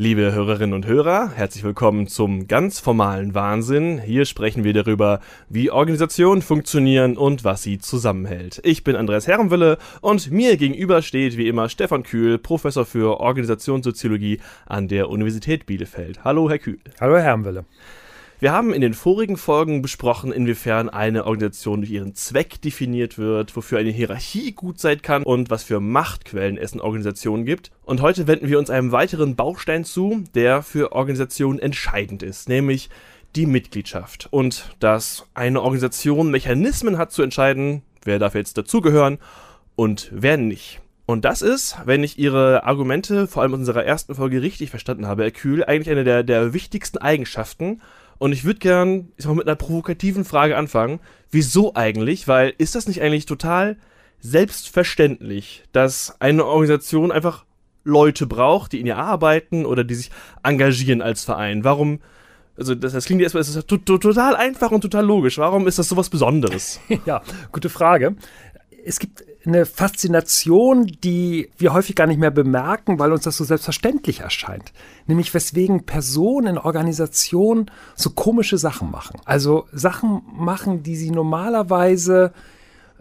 Liebe Hörerinnen und Hörer, herzlich willkommen zum ganz formalen Wahnsinn. Hier sprechen wir darüber, wie Organisationen funktionieren und was sie zusammenhält. Ich bin Andreas Herrenwille und mir gegenüber steht wie immer Stefan Kühl, Professor für Organisationssoziologie an der Universität Bielefeld. Hallo, Herr Kühl. Hallo, Herr Herrenwille. Wir haben in den vorigen Folgen besprochen, inwiefern eine Organisation durch ihren Zweck definiert wird, wofür eine Hierarchie gut sein kann und was für Machtquellen es in Organisationen gibt. Und heute wenden wir uns einem weiteren Baustein zu, der für Organisationen entscheidend ist, nämlich die Mitgliedschaft. Und dass eine Organisation Mechanismen hat zu entscheiden, wer darf jetzt dazugehören und wer nicht. Und das ist, wenn ich Ihre Argumente, vor allem in unserer ersten Folge richtig verstanden habe, Herr Kühl, eigentlich eine der, der wichtigsten Eigenschaften, und ich würde gern ich sag mal, mit einer provokativen Frage anfangen. Wieso eigentlich? Weil ist das nicht eigentlich total selbstverständlich, dass eine Organisation einfach Leute braucht, die in ihr arbeiten oder die sich engagieren als Verein? Warum? Also das, das klingt erstmal, ist total einfach und total logisch. Warum ist das sowas Besonderes? ja, gute Frage. Es gibt eine Faszination, die wir häufig gar nicht mehr bemerken, weil uns das so selbstverständlich erscheint. Nämlich weswegen Personen in Organisationen so komische Sachen machen. Also Sachen machen, die sie normalerweise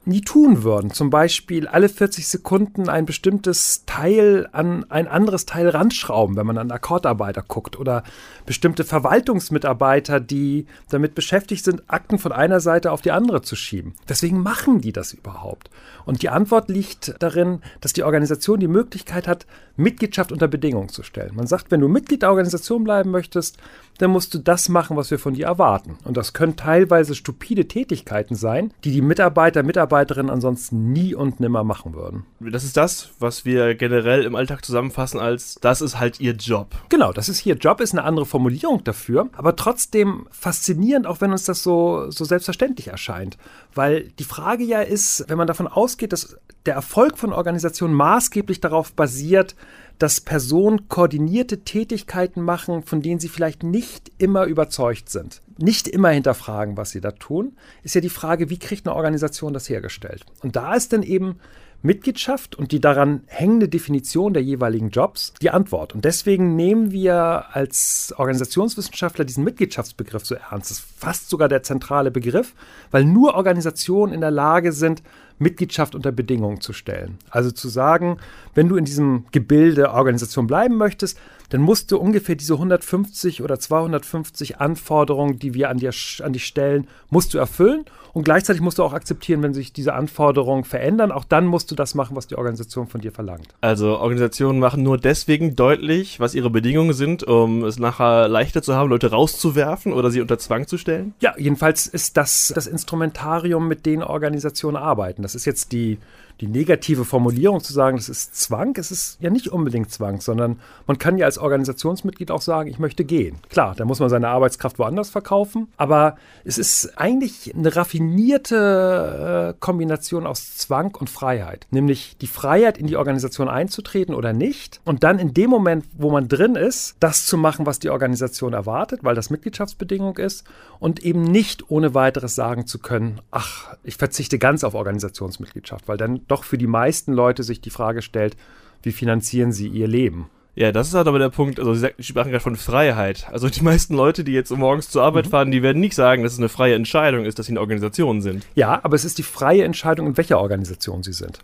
nie tun würden. Zum Beispiel alle 40 Sekunden ein bestimmtes Teil an ein anderes Teil ranschrauben, wenn man an Akkordarbeiter guckt. Oder bestimmte Verwaltungsmitarbeiter, die damit beschäftigt sind, Akten von einer Seite auf die andere zu schieben. Deswegen machen die das überhaupt. Und die Antwort liegt darin, dass die Organisation die Möglichkeit hat, Mitgliedschaft unter Bedingungen zu stellen. Man sagt, wenn du Mitglied der Organisation bleiben möchtest, dann musst du das machen, was wir von dir erwarten. Und das können teilweise stupide Tätigkeiten sein, die die Mitarbeiter, Mitarbeiterinnen ansonsten nie und nimmer machen würden. Das ist das, was wir generell im Alltag zusammenfassen als, das ist halt ihr Job. Genau, das ist ihr Job, ist eine andere Formulierung dafür, aber trotzdem faszinierend, auch wenn uns das so, so selbstverständlich erscheint. Weil die Frage ja ist, wenn man davon ausgeht, dass der Erfolg von Organisationen maßgeblich darauf basiert, dass Personen koordinierte Tätigkeiten machen, von denen sie vielleicht nicht immer überzeugt sind, nicht immer hinterfragen, was sie da tun, ist ja die Frage, wie kriegt eine Organisation das hergestellt? Und da ist dann eben Mitgliedschaft und die daran hängende Definition der jeweiligen Jobs die Antwort. Und deswegen nehmen wir als Organisationswissenschaftler diesen Mitgliedschaftsbegriff so ernst. Das ist fast sogar der zentrale Begriff, weil nur Organisationen in der Lage sind, Mitgliedschaft unter Bedingungen zu stellen. Also zu sagen, wenn du in diesem Gebilde Organisation bleiben möchtest, dann musst du ungefähr diese 150 oder 250 Anforderungen, die wir an, dir, an dich stellen, musst du erfüllen. Und gleichzeitig musst du auch akzeptieren, wenn sich diese Anforderungen verändern. Auch dann musst du das machen, was die Organisation von dir verlangt. Also Organisationen machen nur deswegen deutlich, was ihre Bedingungen sind, um es nachher leichter zu haben, Leute rauszuwerfen oder sie unter Zwang zu stellen? Ja, jedenfalls ist das das Instrumentarium, mit dem Organisationen arbeiten. Das ist jetzt die die negative Formulierung zu sagen, das ist Zwang, es ist ja nicht unbedingt Zwang, sondern man kann ja als Organisationsmitglied auch sagen, ich möchte gehen. Klar, da muss man seine Arbeitskraft woanders verkaufen, aber es ist eigentlich eine raffinierte äh, Kombination aus Zwang und Freiheit. Nämlich die Freiheit, in die Organisation einzutreten oder nicht und dann in dem Moment, wo man drin ist, das zu machen, was die Organisation erwartet, weil das Mitgliedschaftsbedingung ist und eben nicht ohne weiteres sagen zu können, ach, ich verzichte ganz auf Organisationsmitgliedschaft, weil dann doch für die meisten Leute sich die Frage stellt, wie finanzieren sie ihr Leben? Ja, das ist halt aber der Punkt, also Sie sprachen gerade von Freiheit. Also die meisten Leute, die jetzt morgens zur Arbeit mhm. fahren, die werden nicht sagen, dass es eine freie Entscheidung ist, dass sie in Organisationen sind. Ja, aber es ist die freie Entscheidung, in welcher Organisation sie sind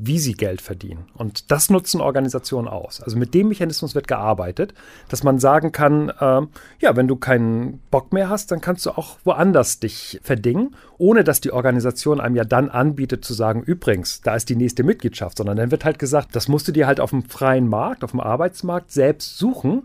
wie sie Geld verdienen. Und das nutzen Organisationen aus. Also mit dem Mechanismus wird gearbeitet, dass man sagen kann, äh, ja, wenn du keinen Bock mehr hast, dann kannst du auch woanders dich verdingen, ohne dass die Organisation einem ja dann anbietet zu sagen, übrigens, da ist die nächste Mitgliedschaft, sondern dann wird halt gesagt, das musst du dir halt auf dem freien Markt, auf dem Arbeitsmarkt selbst suchen.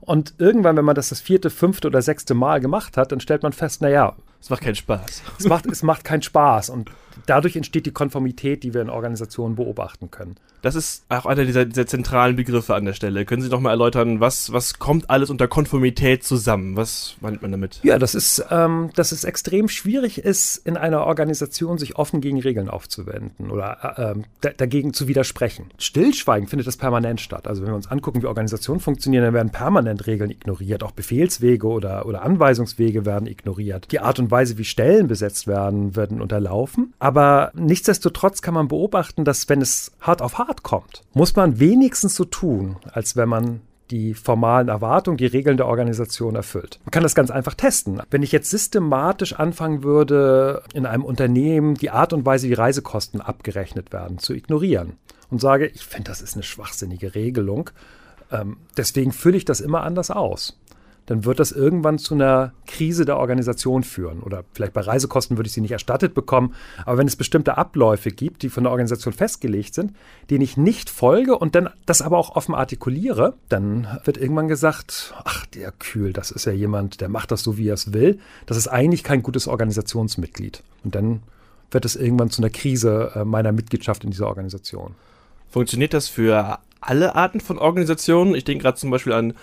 Und irgendwann, wenn man das das vierte, fünfte oder sechste Mal gemacht hat, dann stellt man fest, naja, es macht keinen Spaß. Es macht, es macht keinen Spaß. Und dadurch entsteht die Konformität, die wir in Organisationen beobachten können. Das ist auch einer dieser, dieser zentralen Begriffe an der Stelle. Können Sie noch mal erläutern, was, was kommt alles unter Konformität zusammen? Was meint man damit? Ja, das ist, ähm, dass es extrem schwierig ist, in einer Organisation sich offen gegen Regeln aufzuwenden oder äh, ähm, dagegen zu widersprechen. Stillschweigen findet das permanent statt. Also wenn wir uns angucken, wie Organisationen funktionieren, dann werden permanent Regeln ignoriert. Auch Befehlswege oder, oder Anweisungswege werden ignoriert. Die Art und Weise, wie Stellen besetzt werden, werden unterlaufen. Aber nichtsdestotrotz kann man beobachten, dass wenn es hart auf hart kommt, muss man wenigstens so tun, als wenn man die formalen Erwartungen, die Regeln der Organisation erfüllt. Man kann das ganz einfach testen. Wenn ich jetzt systematisch anfangen würde, in einem Unternehmen die Art und Weise, wie Reisekosten abgerechnet werden, zu ignorieren und sage, ich finde, das ist eine schwachsinnige Regelung, ähm, deswegen fülle ich das immer anders aus dann wird das irgendwann zu einer Krise der Organisation führen. Oder vielleicht bei Reisekosten würde ich sie nicht erstattet bekommen. Aber wenn es bestimmte Abläufe gibt, die von der Organisation festgelegt sind, denen ich nicht folge und dann das aber auch offen artikuliere, dann wird irgendwann gesagt, ach, der Kühl, das ist ja jemand, der macht das so, wie er es will. Das ist eigentlich kein gutes Organisationsmitglied. Und dann wird es irgendwann zu einer Krise äh, meiner Mitgliedschaft in dieser Organisation. Funktioniert das für alle Arten von Organisationen? Ich denke gerade zum Beispiel an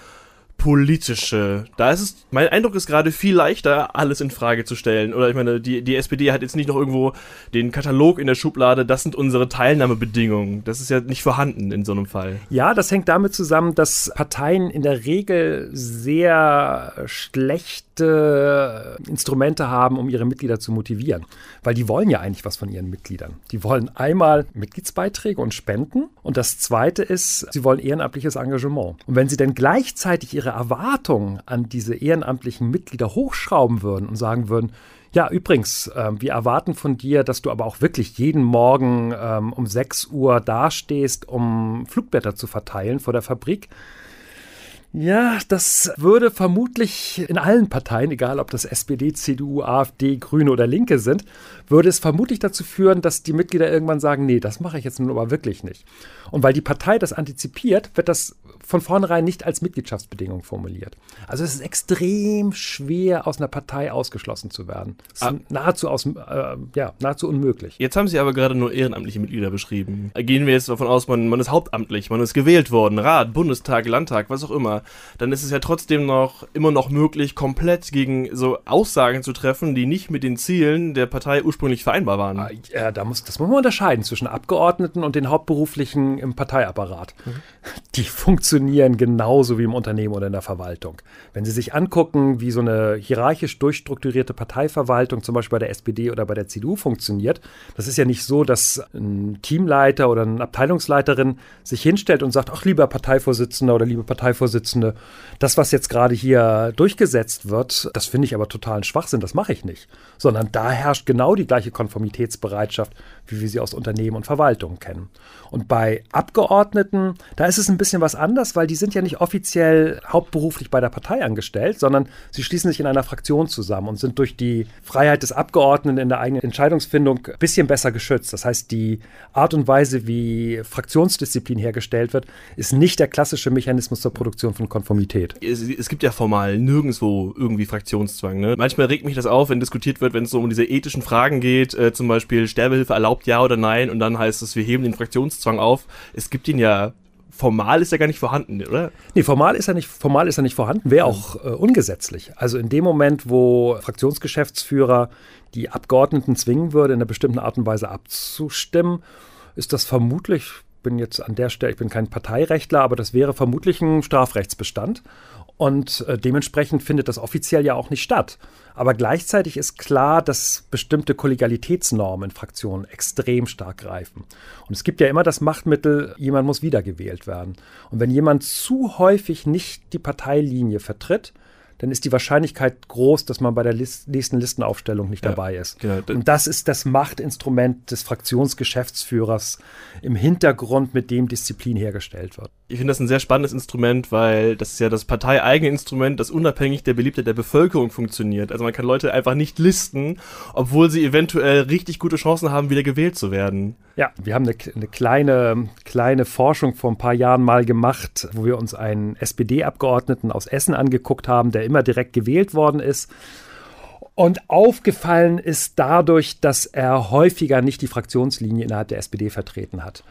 politische. Da ist es, mein Eindruck ist gerade viel leichter, alles in Frage zu stellen. Oder ich meine, die, die SPD hat jetzt nicht noch irgendwo den Katalog in der Schublade, das sind unsere Teilnahmebedingungen. Das ist ja nicht vorhanden in so einem Fall. Ja, das hängt damit zusammen, dass Parteien in der Regel sehr schlechte Instrumente haben, um ihre Mitglieder zu motivieren. Weil die wollen ja eigentlich was von ihren Mitgliedern. Die wollen einmal Mitgliedsbeiträge und Spenden. Und das zweite ist, sie wollen ehrenamtliches Engagement. Und wenn sie dann gleichzeitig ihre Erwartungen an diese ehrenamtlichen Mitglieder hochschrauben würden und sagen würden, ja, übrigens, äh, wir erwarten von dir, dass du aber auch wirklich jeden Morgen ähm, um 6 Uhr dastehst, um Flugblätter zu verteilen vor der Fabrik. Ja, das würde vermutlich in allen Parteien, egal ob das SPD, CDU, AfD, Grüne oder Linke sind, würde es vermutlich dazu führen, dass die Mitglieder irgendwann sagen, nee, das mache ich jetzt nun aber wirklich nicht. Und weil die Partei das antizipiert, wird das von vornherein nicht als Mitgliedschaftsbedingung formuliert. Also es ist extrem schwer, aus einer Partei ausgeschlossen zu werden. Es ist ah. nahezu, aus, äh, ja, nahezu unmöglich. Jetzt haben Sie aber gerade nur ehrenamtliche Mitglieder beschrieben. Gehen wir jetzt davon aus, man, man ist hauptamtlich, man ist gewählt worden, Rat, Bundestag, Landtag, was auch immer. Dann ist es ja trotzdem noch immer noch möglich, komplett gegen so Aussagen zu treffen, die nicht mit den Zielen der Partei ursprünglich vereinbar waren. Ah, ja, da muss, das muss man unterscheiden zwischen Abgeordneten und den Hauptberuflichen im Parteiapparat. Mhm. Die funktionieren funktionieren genauso wie im Unternehmen oder in der Verwaltung. Wenn Sie sich angucken, wie so eine hierarchisch durchstrukturierte Parteiverwaltung zum Beispiel bei der SPD oder bei der CDU funktioniert, das ist ja nicht so, dass ein Teamleiter oder eine Abteilungsleiterin sich hinstellt und sagt, ach lieber Parteivorsitzender oder liebe Parteivorsitzende, das, was jetzt gerade hier durchgesetzt wird, das finde ich aber totalen Schwachsinn, das mache ich nicht. Sondern da herrscht genau die gleiche Konformitätsbereitschaft, wie wir sie aus Unternehmen und Verwaltung kennen. Und bei Abgeordneten, da ist es ein bisschen was anderes anders, weil die sind ja nicht offiziell hauptberuflich bei der Partei angestellt, sondern sie schließen sich in einer Fraktion zusammen und sind durch die Freiheit des Abgeordneten in der eigenen Entscheidungsfindung ein bisschen besser geschützt. Das heißt, die Art und Weise, wie Fraktionsdisziplin hergestellt wird, ist nicht der klassische Mechanismus zur Produktion von Konformität. Es, es gibt ja formal nirgendwo irgendwie Fraktionszwang. Ne? Manchmal regt mich das auf, wenn diskutiert wird, wenn es so um diese ethischen Fragen geht, äh, zum Beispiel Sterbehilfe erlaubt ja oder nein, und dann heißt es, wir heben den Fraktionszwang auf. Es gibt ihn ja formal ist er gar nicht vorhanden, oder? Nee, formal ist er nicht, formal ist er nicht vorhanden, wäre auch äh, ungesetzlich. Also in dem Moment, wo Fraktionsgeschäftsführer die Abgeordneten zwingen würde, in einer bestimmten Art und Weise abzustimmen, ist das vermutlich, ich bin jetzt an der Stelle, ich bin kein Parteirechtler, aber das wäre vermutlich ein Strafrechtsbestand. Und äh, dementsprechend findet das offiziell ja auch nicht statt. Aber gleichzeitig ist klar, dass bestimmte Kollegialitätsnormen in Fraktionen extrem stark greifen. Und es gibt ja immer das Machtmittel, jemand muss wiedergewählt werden. Und wenn jemand zu häufig nicht die Parteilinie vertritt, dann ist die Wahrscheinlichkeit groß, dass man bei der List nächsten Listenaufstellung nicht ja, dabei ist. Genau. Und das ist das Machtinstrument des Fraktionsgeschäftsführers im Hintergrund, mit dem Disziplin hergestellt wird. Ich finde das ein sehr spannendes Instrument, weil das ist ja das parteieigene Instrument, das unabhängig der Beliebtheit der Bevölkerung funktioniert. Also man kann Leute einfach nicht listen, obwohl sie eventuell richtig gute Chancen haben, wieder gewählt zu werden. Ja, wir haben eine, eine kleine, kleine Forschung vor ein paar Jahren mal gemacht, wo wir uns einen SPD-Abgeordneten aus Essen angeguckt haben, der immer direkt gewählt worden ist. Und aufgefallen ist dadurch, dass er häufiger nicht die Fraktionslinie innerhalb der SPD vertreten hat.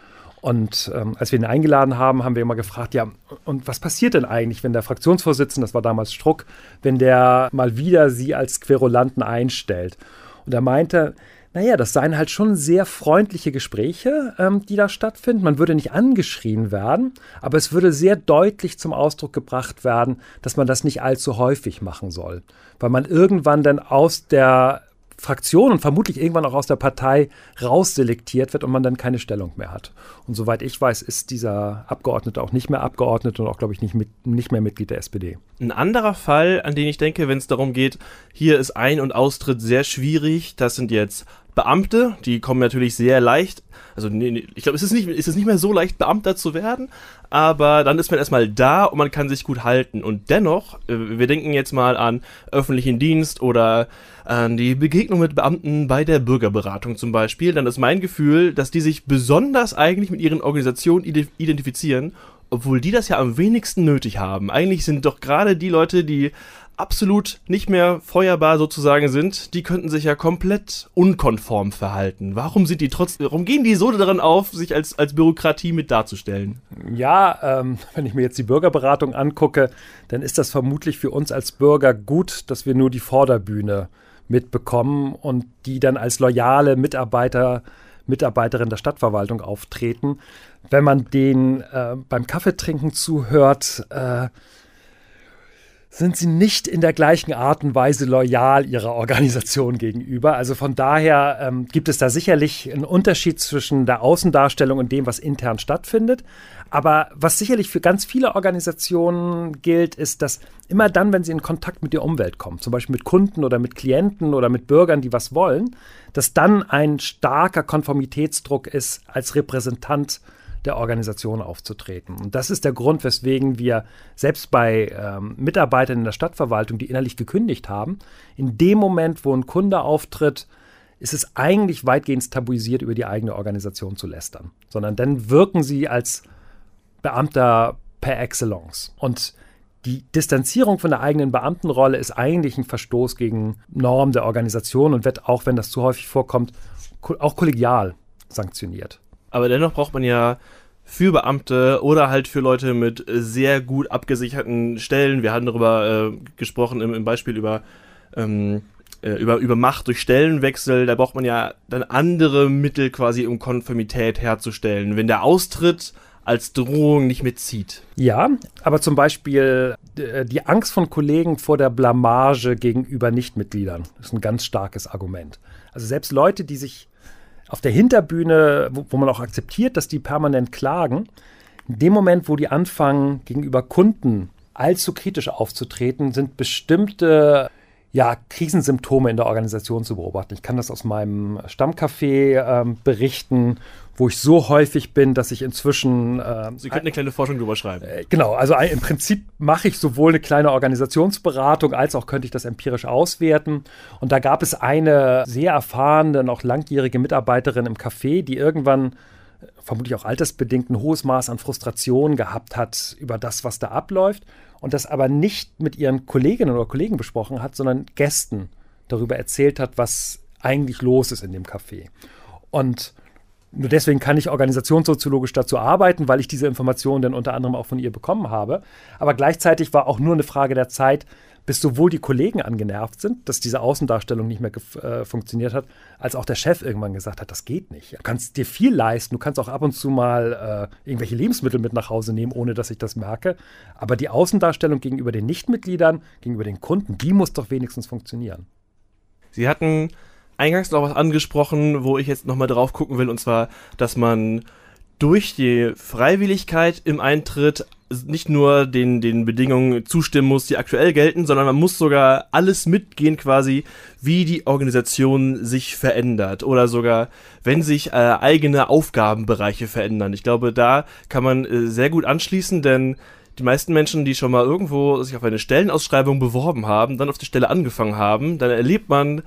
Und ähm, als wir ihn eingeladen haben, haben wir immer gefragt, ja, und was passiert denn eigentlich, wenn der Fraktionsvorsitzende, das war damals Struck, wenn der mal wieder sie als Querulanten einstellt? Und er meinte, naja, das seien halt schon sehr freundliche Gespräche, ähm, die da stattfinden. Man würde nicht angeschrien werden, aber es würde sehr deutlich zum Ausdruck gebracht werden, dass man das nicht allzu häufig machen soll. Weil man irgendwann dann aus der Fraktion und vermutlich irgendwann auch aus der Partei rausselektiert wird und man dann keine Stellung mehr hat. Und soweit ich weiß, ist dieser Abgeordnete auch nicht mehr Abgeordnet und auch, glaube ich, nicht, mit, nicht mehr Mitglied der SPD. Ein anderer Fall, an den ich denke, wenn es darum geht, hier ist Ein- und Austritt sehr schwierig, das sind jetzt Beamte, die kommen natürlich sehr leicht, also nee, ich glaube, es ist ist nicht mehr so leicht, Beamter zu werden, aber dann ist man erstmal da und man kann sich gut halten. Und dennoch, äh, wir denken jetzt mal an öffentlichen Dienst oder an die Begegnung mit Beamten bei der Bürgerberatung zum Beispiel, dann ist mein Gefühl, dass die sich besonders eigentlich mit ihren Organisationen identifizieren obwohl die das ja am wenigsten nötig haben. Eigentlich sind doch gerade die Leute, die absolut nicht mehr feuerbar sozusagen sind, die könnten sich ja komplett unkonform verhalten. Warum sind die trotzdem, warum gehen die so daran auf, sich als, als Bürokratie mit darzustellen? Ja, ähm, wenn ich mir jetzt die Bürgerberatung angucke, dann ist das vermutlich für uns als Bürger gut, dass wir nur die Vorderbühne mitbekommen und die dann als loyale Mitarbeiter Mitarbeiterin der Stadtverwaltung auftreten. Wenn man denen äh, beim Kaffeetrinken zuhört, äh, sind sie nicht in der gleichen Art und Weise loyal ihrer Organisation gegenüber. Also von daher ähm, gibt es da sicherlich einen Unterschied zwischen der Außendarstellung und dem, was intern stattfindet. Aber was sicherlich für ganz viele Organisationen gilt, ist, dass immer dann, wenn sie in Kontakt mit der Umwelt kommen, zum Beispiel mit Kunden oder mit Klienten oder mit Bürgern, die was wollen, dass dann ein starker Konformitätsdruck ist als Repräsentant der Organisation aufzutreten. Und das ist der Grund, weswegen wir selbst bei ähm, Mitarbeitern in der Stadtverwaltung, die innerlich gekündigt haben, in dem Moment, wo ein Kunde auftritt, ist es eigentlich weitgehend tabuisiert, über die eigene Organisation zu lästern, sondern dann wirken sie als Beamter per excellence. Und die Distanzierung von der eigenen Beamtenrolle ist eigentlich ein Verstoß gegen Normen der Organisation und wird auch, wenn das zu häufig vorkommt, auch kollegial sanktioniert. Aber dennoch braucht man ja für Beamte oder halt für Leute mit sehr gut abgesicherten Stellen. Wir hatten darüber äh, gesprochen im, im, Beispiel über, ähm, äh, über, über Macht durch Stellenwechsel. Da braucht man ja dann andere Mittel quasi, um Konformität herzustellen. Wenn der Austritt als Drohung nicht mitzieht. Ja, aber zum Beispiel äh, die Angst von Kollegen vor der Blamage gegenüber Nichtmitgliedern ist ein ganz starkes Argument. Also selbst Leute, die sich auf der Hinterbühne, wo, wo man auch akzeptiert, dass die permanent klagen, in dem Moment, wo die anfangen, gegenüber Kunden allzu kritisch aufzutreten, sind bestimmte ja, Krisensymptome in der Organisation zu beobachten. Ich kann das aus meinem Stammcafé ähm, berichten, wo ich so häufig bin, dass ich inzwischen. Äh, Sie könnten eine kleine Forschung drüber schreiben. Äh, genau, also im Prinzip mache ich sowohl eine kleine Organisationsberatung als auch könnte ich das empirisch auswerten. Und da gab es eine sehr erfahrene, noch langjährige Mitarbeiterin im Café, die irgendwann vermutlich auch altersbedingt ein hohes Maß an Frustration gehabt hat über das, was da abläuft und das aber nicht mit ihren Kolleginnen oder Kollegen besprochen hat, sondern Gästen darüber erzählt hat, was eigentlich los ist in dem Café. Und nur deswegen kann ich organisationssoziologisch dazu arbeiten, weil ich diese Informationen dann unter anderem auch von ihr bekommen habe. Aber gleichzeitig war auch nur eine Frage der Zeit, bis sowohl die Kollegen angenervt sind, dass diese Außendarstellung nicht mehr äh, funktioniert hat, als auch der Chef irgendwann gesagt hat, das geht nicht. Du kannst dir viel leisten, du kannst auch ab und zu mal äh, irgendwelche Lebensmittel mit nach Hause nehmen, ohne dass ich das merke. Aber die Außendarstellung gegenüber den Nichtmitgliedern, gegenüber den Kunden, die muss doch wenigstens funktionieren. Sie hatten eingangs noch was angesprochen, wo ich jetzt nochmal drauf gucken will, und zwar, dass man durch die Freiwilligkeit im Eintritt nicht nur den, den Bedingungen zustimmen muss, die aktuell gelten, sondern man muss sogar alles mitgehen quasi, wie die Organisation sich verändert oder sogar, wenn sich äh, eigene Aufgabenbereiche verändern. Ich glaube, da kann man äh, sehr gut anschließen, denn die meisten Menschen, die schon mal irgendwo sich auf eine Stellenausschreibung beworben haben, dann auf die Stelle angefangen haben, dann erlebt man,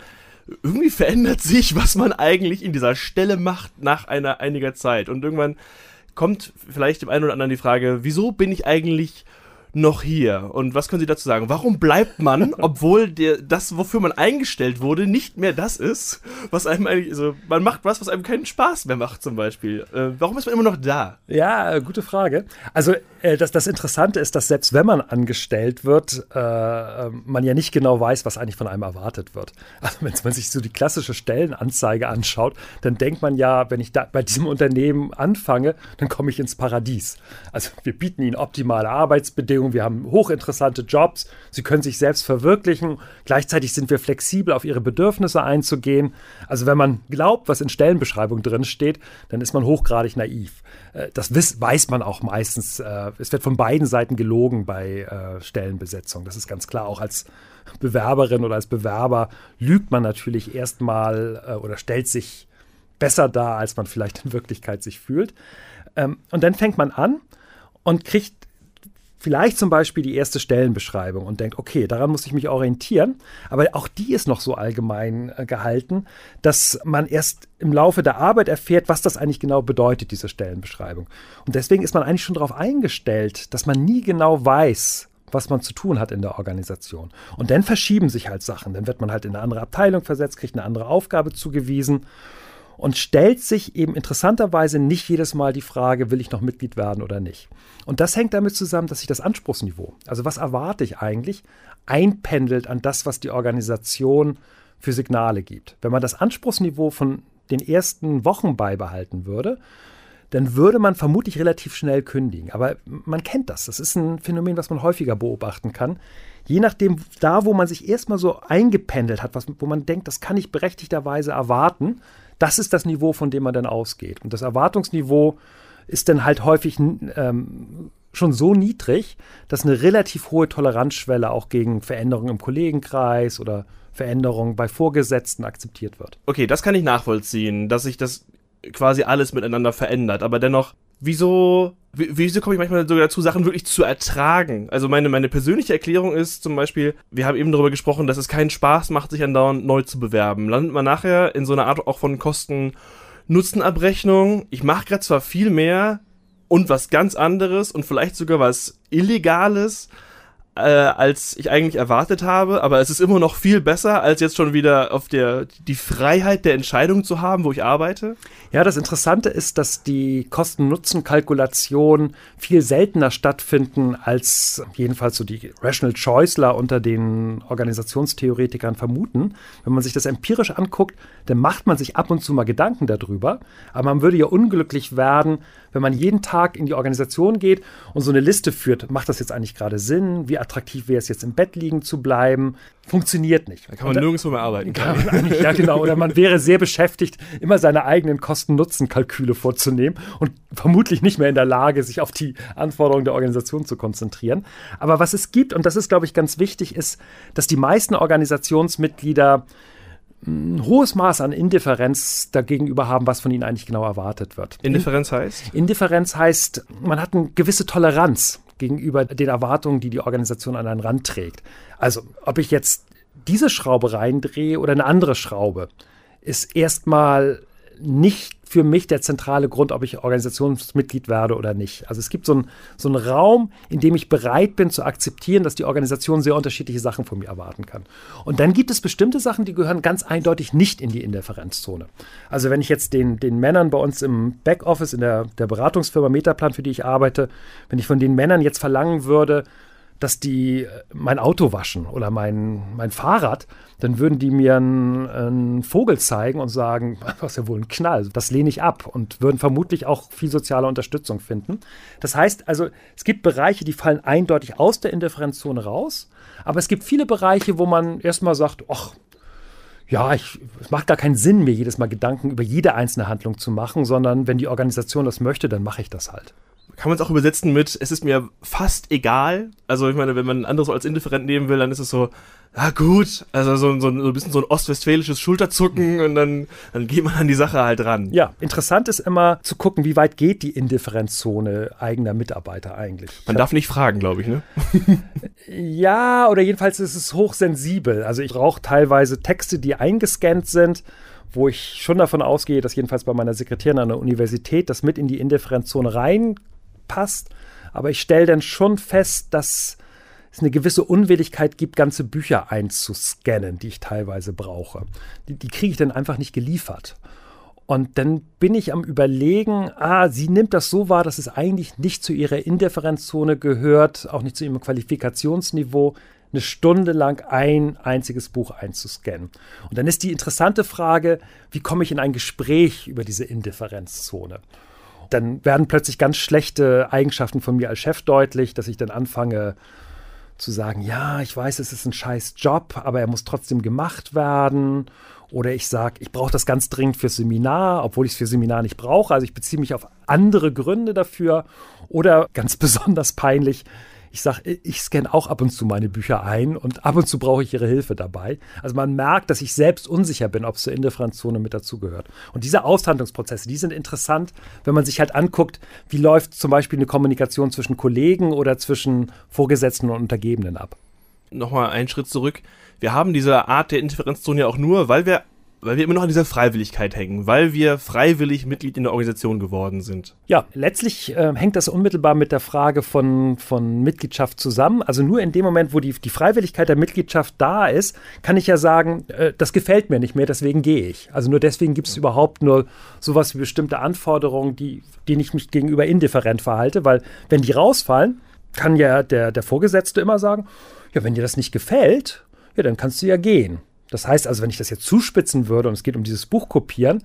irgendwie verändert sich, was man eigentlich in dieser Stelle macht nach einer einiger Zeit. Und irgendwann kommt vielleicht dem einen oder anderen die Frage, wieso bin ich eigentlich noch hier? Und was können Sie dazu sagen? Warum bleibt man, obwohl der, das, wofür man eingestellt wurde, nicht mehr das ist, was einem eigentlich, also man macht was, was einem keinen Spaß mehr macht, zum Beispiel. Äh, warum ist man immer noch da? Ja, gute Frage. Also äh, das, das Interessante ist, dass selbst wenn man angestellt wird, äh, man ja nicht genau weiß, was eigentlich von einem erwartet wird. Also wenn man sich so die klassische Stellenanzeige anschaut, dann denkt man ja, wenn ich da bei diesem Unternehmen anfange, dann komme ich ins Paradies. Also wir bieten ihnen optimale Arbeitsbedingungen, Beziehung, wir haben hochinteressante Jobs, sie können sich selbst verwirklichen, gleichzeitig sind wir flexibel, auf ihre Bedürfnisse einzugehen. Also wenn man glaubt, was in Stellenbeschreibung drin steht, dann ist man hochgradig naiv. Äh, das weiß man auch meistens. Äh, es wird von beiden Seiten gelogen bei äh, Stellenbesetzung. Das ist ganz klar. Auch als Bewerberin oder als Bewerber lügt man natürlich erstmal oder stellt sich besser dar, als man vielleicht in Wirklichkeit sich fühlt. Ähm, und dann fängt man an und kriegt vielleicht zum Beispiel die erste Stellenbeschreibung und denkt, okay, daran muss ich mich orientieren. Aber auch die ist noch so allgemein äh, gehalten, dass man erst im Laufe der Arbeit erfährt, was das eigentlich genau bedeutet, diese Stellenbeschreibung. Und deswegen ist man eigentlich schon darauf eingestellt, dass man nie genau weiß, was man zu tun hat in der Organisation. Und dann verschieben sich halt Sachen. Dann wird man halt in eine andere Abteilung versetzt, kriegt eine andere Aufgabe zugewiesen und stellt sich eben interessanterweise nicht jedes Mal die Frage, will ich noch Mitglied werden oder nicht. Und das hängt damit zusammen, dass sich das Anspruchsniveau, also was erwarte ich eigentlich, einpendelt an das, was die Organisation für Signale gibt. Wenn man das Anspruchsniveau von den ersten Wochen beibehalten würde, dann würde man vermutlich relativ schnell kündigen. Aber man kennt das. Das ist ein Phänomen, was man häufiger beobachten kann. Je nachdem, da wo man sich erstmal so eingependelt hat, was, wo man denkt, das kann ich berechtigterweise erwarten, das ist das Niveau, von dem man dann ausgeht. Und das Erwartungsniveau ist dann halt häufig ähm, schon so niedrig, dass eine relativ hohe Toleranzschwelle auch gegen Veränderungen im Kollegenkreis oder Veränderungen bei Vorgesetzten akzeptiert wird. Okay, das kann ich nachvollziehen, dass sich das quasi alles miteinander verändert. Aber dennoch, wieso, wieso komme ich manchmal sogar dazu, Sachen wirklich zu ertragen? Also meine, meine persönliche Erklärung ist zum Beispiel, wir haben eben darüber gesprochen, dass es keinen Spaß macht, sich andauernd neu zu bewerben. Landet man nachher in so einer Art auch von Kosten-Nutzen-Abrechnung. Ich mache gerade zwar viel mehr und was ganz anderes und vielleicht sogar was Illegales, äh, als ich eigentlich erwartet habe, aber es ist immer noch viel besser, als jetzt schon wieder auf der die Freiheit der Entscheidung zu haben, wo ich arbeite. Ja, das Interessante ist, dass die Kosten-Nutzen-Kalkulationen viel seltener stattfinden, als jedenfalls so die Rational Choiceler unter den Organisationstheoretikern vermuten. Wenn man sich das empirisch anguckt, dann macht man sich ab und zu mal Gedanken darüber, aber man würde ja unglücklich werden, wenn man jeden Tag in die Organisation geht und so eine Liste führt, macht das jetzt eigentlich gerade Sinn? Wie attraktiv wäre es jetzt im Bett liegen zu bleiben? Funktioniert nicht. Da kann man nirgendwo mehr arbeiten. Kann man ja, genau. Oder man wäre sehr beschäftigt, immer seine eigenen Kosten-Nutzen-Kalküle vorzunehmen und vermutlich nicht mehr in der Lage, sich auf die Anforderungen der Organisation zu konzentrieren. Aber was es gibt, und das ist, glaube ich, ganz wichtig, ist, dass die meisten Organisationsmitglieder ein hohes Maß an Indifferenz dagegenüber haben, was von ihnen eigentlich genau erwartet wird. Indifferenz heißt? Indifferenz heißt, man hat eine gewisse Toleranz gegenüber den Erwartungen, die die Organisation an einen Rand trägt. Also, ob ich jetzt diese Schraube reindrehe oder eine andere Schraube, ist erstmal nicht für mich der zentrale Grund, ob ich Organisationsmitglied werde oder nicht. Also es gibt so einen, so einen Raum, in dem ich bereit bin zu akzeptieren, dass die Organisation sehr unterschiedliche Sachen von mir erwarten kann. Und dann gibt es bestimmte Sachen, die gehören ganz eindeutig nicht in die Indifferenzzone. Also wenn ich jetzt den, den Männern bei uns im Backoffice, in der, der Beratungsfirma Metaplan, für die ich arbeite, wenn ich von den Männern jetzt verlangen würde, dass die äh, mein Auto waschen oder mein, mein Fahrrad, dann würden die mir einen, einen Vogel zeigen und sagen, was ja wohl ein Knall, das lehne ich ab und würden vermutlich auch viel soziale Unterstützung finden. Das heißt also, es gibt Bereiche, die fallen eindeutig aus der Indifferenzzone raus, aber es gibt viele Bereiche, wo man erstmal sagt, ach, ja, ich, es macht gar keinen Sinn, mir jedes Mal Gedanken über jede einzelne Handlung zu machen, sondern wenn die Organisation das möchte, dann mache ich das halt kann man es auch übersetzen mit, es ist mir fast egal. Also ich meine, wenn man ein anderes als indifferent nehmen will, dann ist es so, ja gut, also so, so, so ein bisschen so ein ostwestfälisches Schulterzucken und dann, dann geht man an die Sache halt ran. Ja, interessant ist immer zu gucken, wie weit geht die Indifferenzzone eigener Mitarbeiter eigentlich. Man darf nicht fragen, glaube ich, ne? ja, oder jedenfalls ist es hochsensibel. Also ich brauche teilweise Texte, die eingescannt sind wo ich schon davon ausgehe, dass jedenfalls bei meiner Sekretärin an der Universität das mit in die Indifferenzzone rein passt. Aber ich stelle dann schon fest, dass es eine gewisse Unwilligkeit gibt, ganze Bücher einzuscannen, die ich teilweise brauche. Die, die kriege ich dann einfach nicht geliefert. Und dann bin ich am Überlegen, ah, sie nimmt das so wahr, dass es eigentlich nicht zu ihrer Indifferenzzone gehört, auch nicht zu ihrem Qualifikationsniveau, eine Stunde lang ein einziges Buch einzuscannen. Und dann ist die interessante Frage, wie komme ich in ein Gespräch über diese Indifferenzzone? Dann werden plötzlich ganz schlechte Eigenschaften von mir als Chef deutlich, dass ich dann anfange zu sagen, ja, ich weiß, es ist ein scheiß Job, aber er muss trotzdem gemacht werden. Oder ich sage, ich brauche das ganz dringend fürs Seminar, obwohl ich es für Seminar nicht brauche. Also ich beziehe mich auf andere Gründe dafür. Oder ganz besonders peinlich, ich sage, ich scanne auch ab und zu meine Bücher ein und ab und zu brauche ich ihre Hilfe dabei. Also man merkt, dass ich selbst unsicher bin, ob es zur Indifferenzzone mit dazugehört. Und diese Aushandlungsprozesse, die sind interessant, wenn man sich halt anguckt, wie läuft zum Beispiel eine Kommunikation zwischen Kollegen oder zwischen Vorgesetzten und Untergebenen ab. Nochmal einen Schritt zurück. Wir haben diese Art der Indifferenzzone ja auch nur, weil wir weil wir immer noch an dieser Freiwilligkeit hängen, weil wir freiwillig Mitglied in der Organisation geworden sind. Ja, letztlich äh, hängt das unmittelbar mit der Frage von, von Mitgliedschaft zusammen. Also nur in dem Moment, wo die, die Freiwilligkeit der Mitgliedschaft da ist, kann ich ja sagen, äh, das gefällt mir nicht mehr, deswegen gehe ich. Also nur deswegen gibt es überhaupt nur sowas wie bestimmte Anforderungen, die, denen ich mich gegenüber indifferent verhalte, weil wenn die rausfallen, kann ja der, der Vorgesetzte immer sagen, ja, wenn dir das nicht gefällt, ja, dann kannst du ja gehen. Das heißt also, wenn ich das jetzt zuspitzen würde und es geht um dieses Buch kopieren,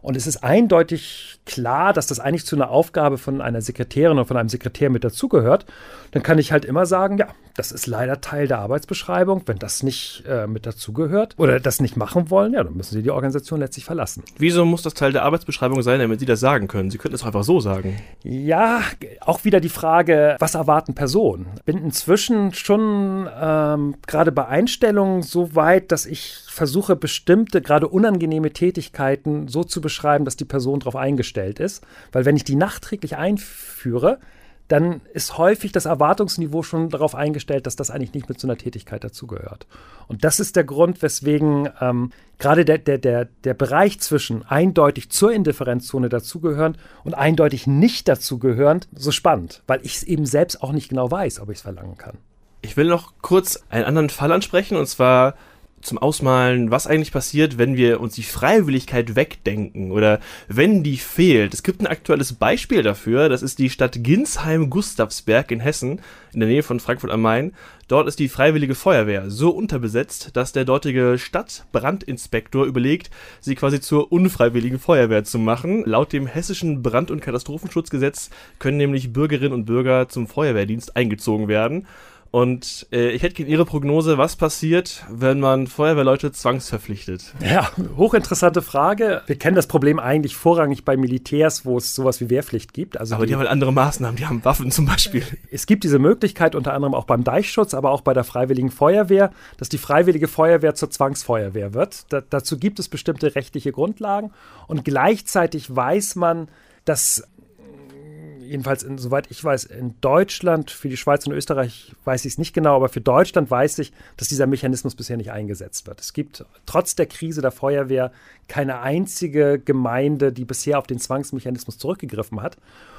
und es ist eindeutig klar, dass das eigentlich zu einer Aufgabe von einer Sekretärin oder von einem Sekretär mit dazugehört. Dann kann ich halt immer sagen, ja, das ist leider Teil der Arbeitsbeschreibung. Wenn das nicht äh, mit dazugehört oder das nicht machen wollen, ja, dann müssen Sie die Organisation letztlich verlassen. Wieso muss das Teil der Arbeitsbeschreibung sein, damit Sie das sagen können? Sie könnten es einfach so sagen. Ja, auch wieder die Frage, was erwarten Personen? Ich bin inzwischen schon ähm, gerade bei Einstellungen so weit, dass ich versuche, bestimmte, gerade unangenehme Tätigkeiten so zu beschreiben, dass die Person darauf eingestellt ist. Weil wenn ich die nachträglich einführe, dann ist häufig das Erwartungsniveau schon darauf eingestellt, dass das eigentlich nicht mit so einer Tätigkeit dazugehört. Und das ist der Grund, weswegen ähm, gerade der, der, der, der Bereich zwischen eindeutig zur Indifferenzzone dazugehörend und eindeutig nicht dazugehörend so spannend, weil ich es eben selbst auch nicht genau weiß, ob ich es verlangen kann. Ich will noch kurz einen anderen Fall ansprechen, und zwar zum Ausmalen, was eigentlich passiert, wenn wir uns die Freiwilligkeit wegdenken oder wenn die fehlt. Es gibt ein aktuelles Beispiel dafür, das ist die Stadt Ginsheim-Gustavsberg in Hessen, in der Nähe von Frankfurt am Main. Dort ist die Freiwillige Feuerwehr so unterbesetzt, dass der dortige Stadtbrandinspektor überlegt, sie quasi zur unfreiwilligen Feuerwehr zu machen. Laut dem hessischen Brand- und Katastrophenschutzgesetz können nämlich Bürgerinnen und Bürger zum Feuerwehrdienst eingezogen werden. Und äh, ich hätte gerne Ihre Prognose, was passiert, wenn man Feuerwehrleute zwangsverpflichtet? Ja, hochinteressante Frage. Wir kennen das Problem eigentlich vorrangig bei Militärs, wo es sowas wie Wehrpflicht gibt. Also aber die, die haben halt andere Maßnahmen, die haben Waffen zum Beispiel. Es gibt diese Möglichkeit unter anderem auch beim Deichschutz, aber auch bei der Freiwilligen Feuerwehr, dass die Freiwillige Feuerwehr zur Zwangsfeuerwehr wird. Da, dazu gibt es bestimmte rechtliche Grundlagen und gleichzeitig weiß man, dass jedenfalls, in, soweit ich weiß, in Deutschland, für die Schweiz und Österreich weiß ich es nicht genau, aber für Deutschland weiß ich, dass dieser Mechanismus bisher nicht eingesetzt wird. Es gibt trotz der Krise der Feuerwehr keine einzige Gemeinde, die bisher auf den Zwangsmechanismus zurückgegriffen hat.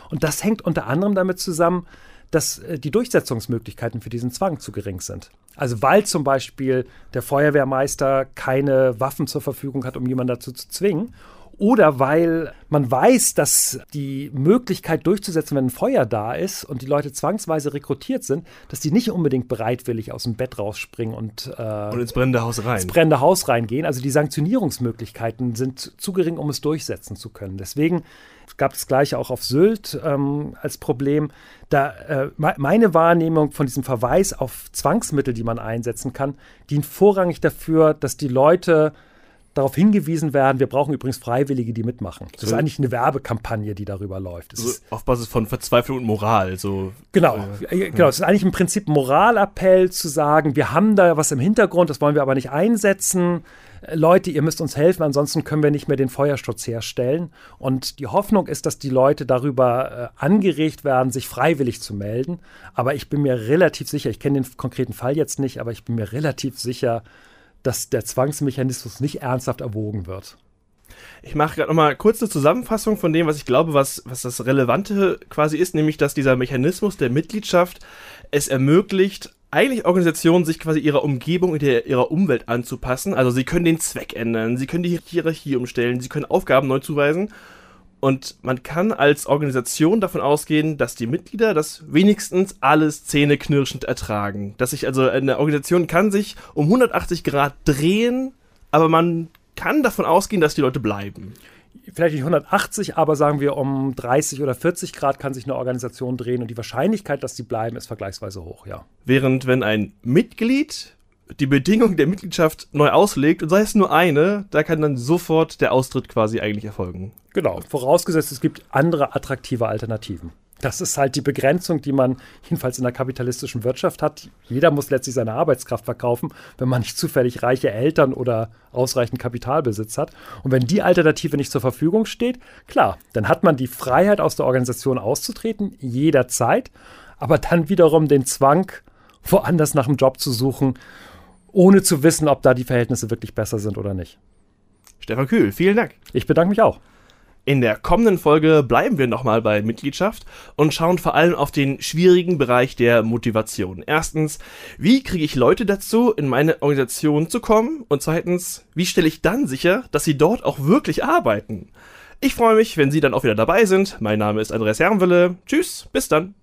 Und das hängt unter anderem damit zusammen, dass äh, die Durchsetzungsmöglichkeiten für diesen Zwang zu gering sind. Also weil zum Beispiel der Feuerwehrmeister keine Waffen zur Verfügung hat, um jemanden dazu zu zwingen oder weil man weiß, dass die Möglichkeit durchzusetzen, wenn ein Feuer da ist und die Leute zwangsweise rekrutiert sind, dass die nicht unbedingt bereitwillig aus dem Bett rausspringen und, äh, und ins brennende Haus rein. Ins brennende Haus reingehen. Also die Sanktionierungsmöglichkeiten sind zu gering, um es durchsetzen zu können. Deswegen gab es gleich auch auf Sylt ähm, als Problem. Da äh, meine Wahrnehmung von diesem Verweis auf Zwangsmittel, die man einsetzen kann, dient vorrangig dafür, dass die Leute darauf hingewiesen werden, wir brauchen übrigens Freiwillige, die mitmachen. Das so. ist eigentlich eine Werbekampagne, die darüber läuft. So auf Basis von Verzweiflung und Moral. So, genau, äh, genau. Es ist eigentlich im Prinzip ein Moralappell zu sagen, wir haben da was im Hintergrund, das wollen wir aber nicht einsetzen. Leute, ihr müsst uns helfen, ansonsten können wir nicht mehr den Feuerschutz herstellen. Und die Hoffnung ist, dass die Leute darüber äh, angeregt werden, sich freiwillig zu melden. Aber ich bin mir relativ sicher, ich kenne den konkreten Fall jetzt nicht, aber ich bin mir relativ sicher, dass der Zwangsmechanismus nicht ernsthaft erwogen wird. Ich mache gerade nochmal kurz eine Zusammenfassung von dem, was ich glaube, was, was das Relevante quasi ist, nämlich dass dieser Mechanismus der Mitgliedschaft es ermöglicht, eigentlich Organisationen sich quasi ihrer Umgebung und ihrer Umwelt anzupassen. Also sie können den Zweck ändern, sie können die Hierarchie umstellen, sie können Aufgaben neu zuweisen und man kann als Organisation davon ausgehen, dass die Mitglieder das wenigstens alles zähneknirschend ertragen. Dass sich also eine Organisation kann sich um 180 Grad drehen, aber man kann davon ausgehen, dass die Leute bleiben. vielleicht nicht 180, aber sagen wir um 30 oder 40 Grad kann sich eine Organisation drehen und die Wahrscheinlichkeit, dass sie bleiben, ist vergleichsweise hoch, ja. Während wenn ein Mitglied die Bedingung der Mitgliedschaft neu auslegt und sei es nur eine, da kann dann sofort der Austritt quasi eigentlich erfolgen. Genau, vorausgesetzt es gibt andere attraktive Alternativen. Das ist halt die Begrenzung, die man jedenfalls in der kapitalistischen Wirtschaft hat. Jeder muss letztlich seine Arbeitskraft verkaufen, wenn man nicht zufällig reiche Eltern oder ausreichend Kapitalbesitz hat. Und wenn die Alternative nicht zur Verfügung steht, klar, dann hat man die Freiheit, aus der Organisation auszutreten, jederzeit, aber dann wiederum den Zwang, woanders nach einem Job zu suchen, ohne zu wissen, ob da die Verhältnisse wirklich besser sind oder nicht. Stefan Kühl, vielen Dank. Ich bedanke mich auch. In der kommenden Folge bleiben wir nochmal bei Mitgliedschaft und schauen vor allem auf den schwierigen Bereich der Motivation. Erstens, wie kriege ich Leute dazu, in meine Organisation zu kommen? Und zweitens, wie stelle ich dann sicher, dass sie dort auch wirklich arbeiten? Ich freue mich, wenn Sie dann auch wieder dabei sind. Mein Name ist Andreas Herrenwille. Tschüss, bis dann.